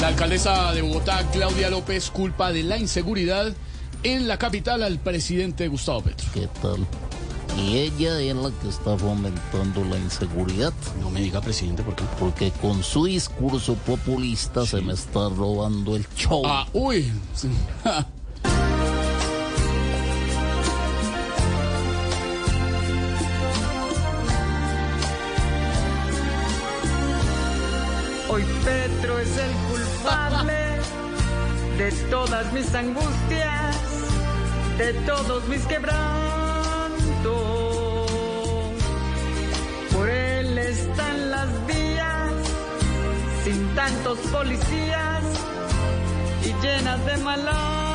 La alcaldesa de Bogotá, Claudia López, culpa de la inseguridad en la capital al presidente Gustavo Petro. ¿Qué tal? Y ella es la que está fomentando la inseguridad. No me diga presidente, ¿por qué? Porque con su discurso populista se me está robando el show. Ah, uy. Sí. Hoy Petro es el culpable de todas mis angustias, de todos mis quebrantos. Por él están las vías, sin tantos policías y llenas de malandros.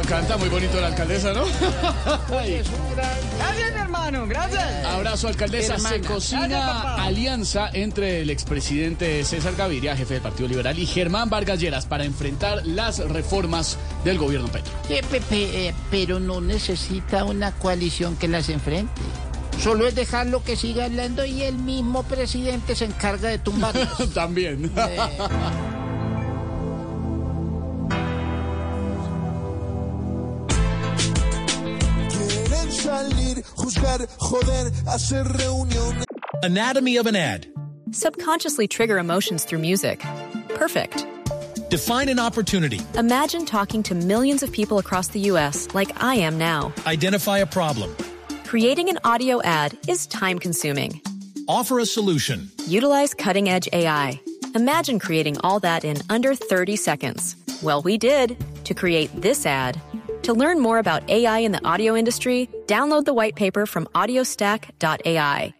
Canta, muy bonito la alcaldesa, ¿no? Ay. Es un gran... Gracias, mi hermano, gracias. Abrazo, alcaldesa. Se cocina Gracias, alianza entre el expresidente César Gaviria, jefe del Partido Liberal, y Germán Vargas Lleras para enfrentar las reformas del gobierno Petro. Eh, eh, pero no necesita una coalición que las enfrente. Solo es dejarlo que siga hablando y el mismo presidente se encarga de tumbarlas. También. Quieren salir, joder, hacer reuniones. Anatomy of an ad. Subconsciously trigger emotions through music. Perfect. Define an opportunity. Imagine talking to millions of people across the U.S. like I am now. Identify a problem. Creating an audio ad is time consuming. Offer a solution. Utilize cutting edge AI. Imagine creating all that in under 30 seconds. Well, we did to create this ad. To learn more about AI in the audio industry, download the white paper from audiostack.ai.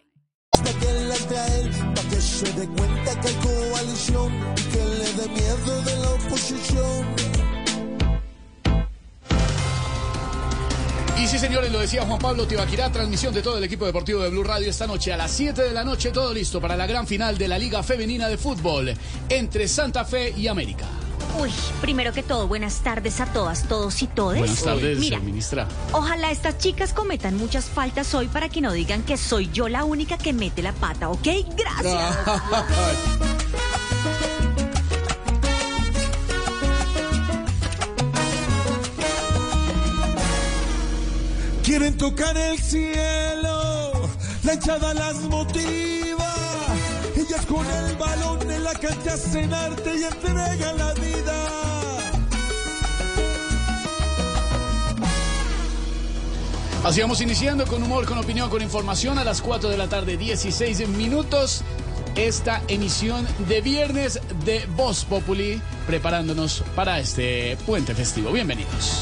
Y sí, señores, lo decía Juan Pablo Tibaquirá, transmisión de todo el equipo deportivo de Blue Radio esta noche a las 7 de la noche, todo listo para la gran final de la Liga Femenina de Fútbol entre Santa Fe y América. Uy, primero que todo, buenas tardes a todas, todos y todes. Buenas tardes, Mira, ministra. ojalá estas chicas cometan muchas faltas hoy para que no digan que soy yo la única que mete la pata, ¿ok? Gracias. Quieren tocar el cielo, la hinchada las motiva. Con el balón en la cancha hacen y entregan la vida. Así vamos iniciando con humor, con opinión, con información a las 4 de la tarde, 16 minutos. Esta emisión de viernes de Voz Populi, preparándonos para este puente festivo. Bienvenidos.